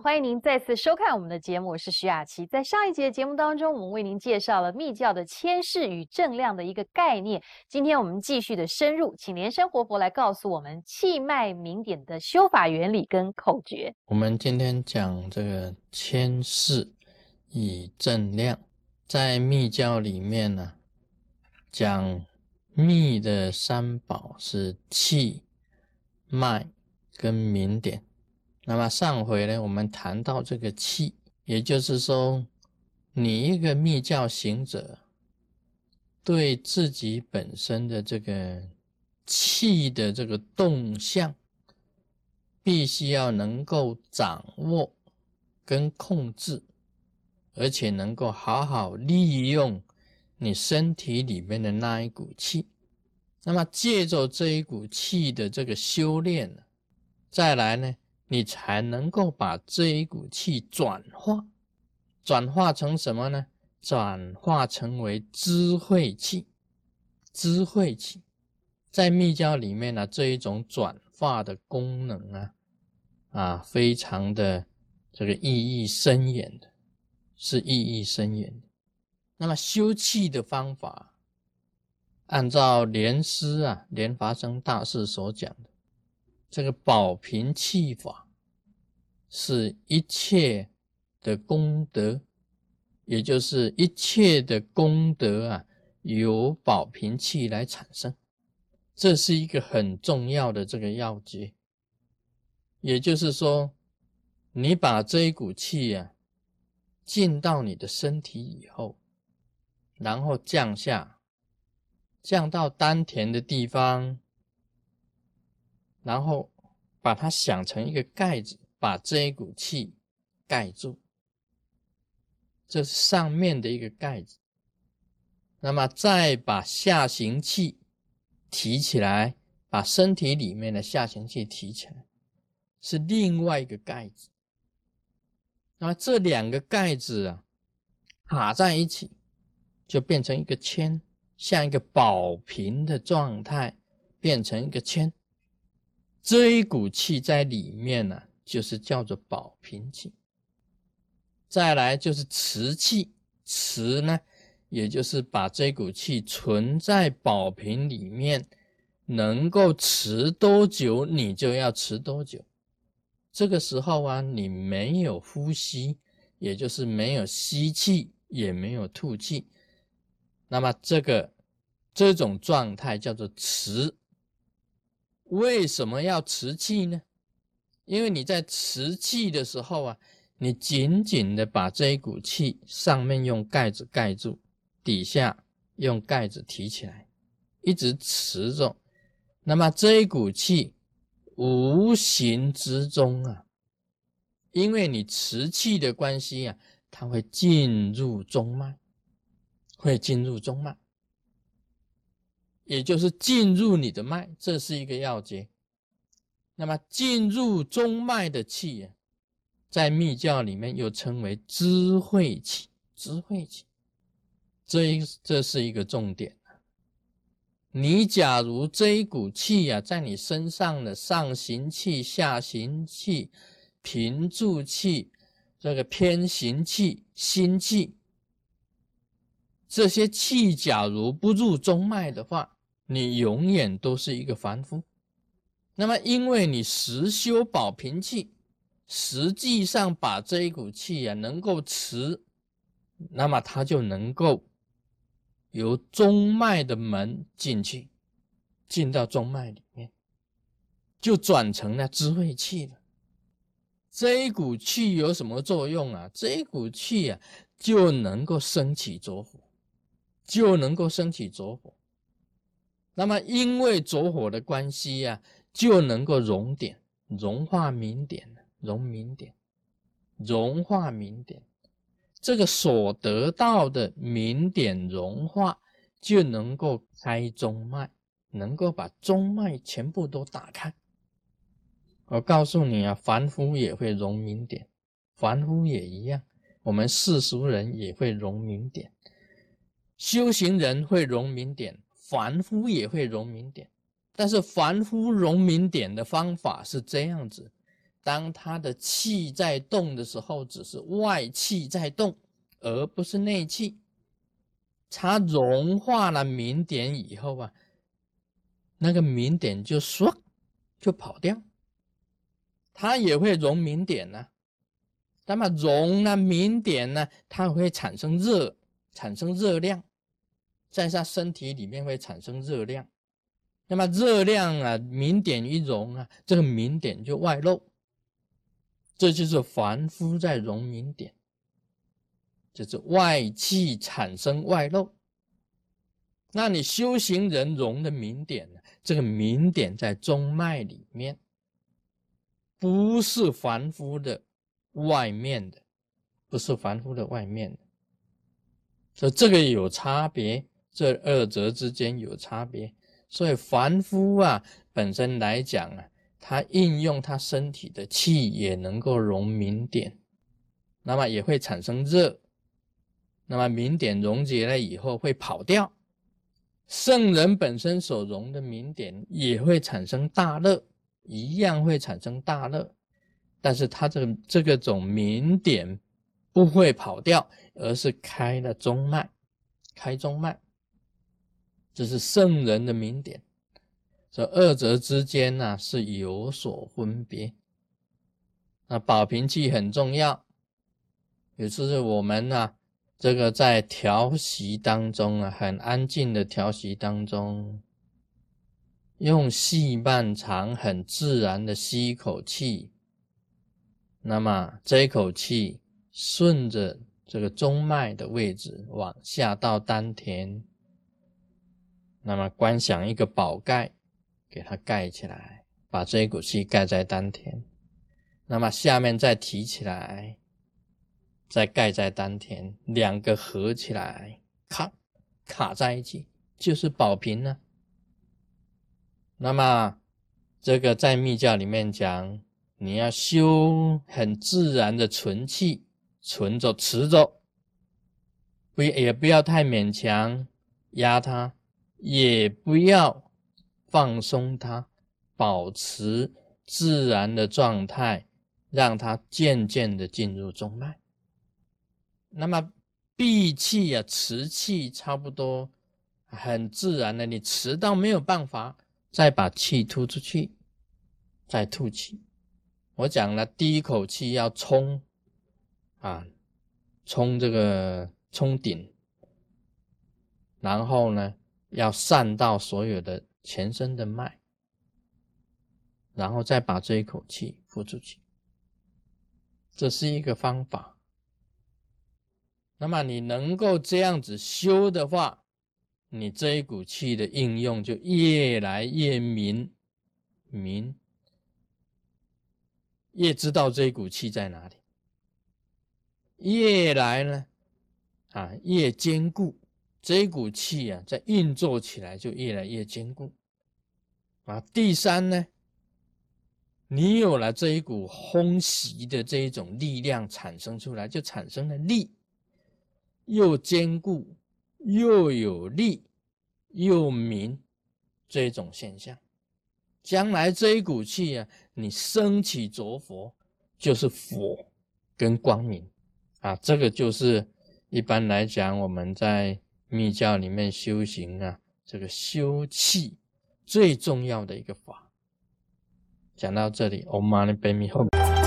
欢迎您再次收看我们的节目，我是徐雅琪。在上一节节目当中，我们为您介绍了密教的谦视与正量的一个概念。今天我们继续的深入，请莲生活佛来告诉我们气脉明点的修法原理跟口诀。我们今天讲这个谦视与正量，在密教里面呢，讲密的三宝是气、脉跟明点。那么上回呢，我们谈到这个气，也就是说，你一个密教行者，对自己本身的这个气的这个动向，必须要能够掌握跟控制，而且能够好好利用你身体里面的那一股气。那么借着这一股气的这个修炼呢，再来呢？你才能够把这一股气转化，转化成什么呢？转化成为智慧气。智慧气在密教里面呢，这一种转化的功能啊，啊，非常的这个意义深远的，是意义深远的。那么修气的方法，按照莲师啊，莲华生大师所讲的。这个保平气法是一切的功德，也就是一切的功德啊，由保平气来产生，这是一个很重要的这个要诀。也就是说，你把这一股气啊进到你的身体以后，然后降下，降到丹田的地方。然后把它想成一个盖子，把这一股气盖住，这是上面的一个盖子。那么再把下行气提起来，把身体里面的下行气提起来，是另外一个盖子。那么这两个盖子啊，卡在一起，就变成一个铅，像一个宝瓶的状态，变成一个铅。这一股气在里面呢，就是叫做保平气。再来就是持气，持呢，也就是把这股气存在保平里面，能够持多久，你就要持多久。这个时候啊，你没有呼吸，也就是没有吸气，也没有吐气，那么这个这种状态叫做持。为什么要持气呢？因为你在持气的时候啊，你紧紧的把这一股气上面用盖子盖住，底下用盖子提起来，一直持着。那么这一股气无形之中啊，因为你持气的关系啊，它会进入中脉，会进入中脉。也就是进入你的脉，这是一个要诀。那么进入中脉的气啊，在密教里面又称为智慧气，智慧气，这一这是一个重点你假如这一股气啊，在你身上的上行气、下行气、平住气、这个偏行气、心气，这些气假如不入中脉的话，你永远都是一个凡夫，那么因为你实修保平气，实际上把这一股气啊能够持，那么它就能够由中脉的门进去，进到中脉里面，就转成了智慧气了。这一股气有什么作用啊？这一股气啊就能够升起着火，就能够升起着火。那么，因为着火的关系呀，就能够熔点、融化明点、融明点、融化明点。这个所得到的明点融化，就能够开中脉，能够把中脉全部都打开。我告诉你啊，凡夫也会融明点，凡夫也一样，我们世俗人也会融明点，修行人会融明点。凡夫也会融明点，但是凡夫融明点的方法是这样子：当他的气在动的时候，只是外气在动，而不是内气。它融化了明点以后啊，那个明点就唰就跑掉。它也会融明点呢，那么融了明点呢，它会产生热，产生热量，在它身体里面会产生热量。那么热量啊，明点一融啊，这个明点就外露，这就是凡夫在融明点，就是外气产生外露。那你修行人融的明点呢？这个明点在中脉里面，不是凡夫的外面的，不是凡夫的外面的，所以这个有差别，这二者之间有差别。所以凡夫啊，本身来讲啊，他应用他身体的气也能够融明点，那么也会产生热，那么明点溶解了以后会跑掉。圣人本身所融的明点也会产生大热，一样会产生大热，但是他这个这个种明点不会跑掉，而是开了中脉，开中脉。这是圣人的名点，这二者之间呢是有所分别。那保平气很重要，也就是我们呢这个在调息当中啊，很安静的调息当中，用细半长很自然的吸一口气，那么这一口气顺着这个中脉的位置往下到丹田。那么观想一个宝盖，给它盖起来，把这一股气盖在丹田。那么下面再提起来，再盖在丹田，两个合起来，卡卡在一起，就是宝瓶呢。那么这个在密教里面讲，你要修很自然的存气，存着持着，不也不要太勉强压它。也不要放松它，保持自然的状态，让它渐渐的进入中脉。那么闭气啊，持气差不多很自然的，你持到没有办法，再把气吐出去，再吐气。我讲了，第一口气要冲啊，冲这个冲顶，然后呢？要散到所有的全身的脉，然后再把这一口气呼出去，这是一个方法。那么你能够这样子修的话，你这一股气的应用就越来越明明，越知道这一股气在哪里，越来呢啊越坚固。这一股气啊，在运作起来就越来越坚固啊。第三呢，你有了这一股轰袭的这一种力量产生出来，就产生了力，又坚固又有力又明这种现象。将来这一股气啊，你升起着佛，就是佛跟光明啊。这个就是一般来讲我们在。密教里面修行啊，这个修气最重要的一个法，讲到这里，Om Mani Padme Hum。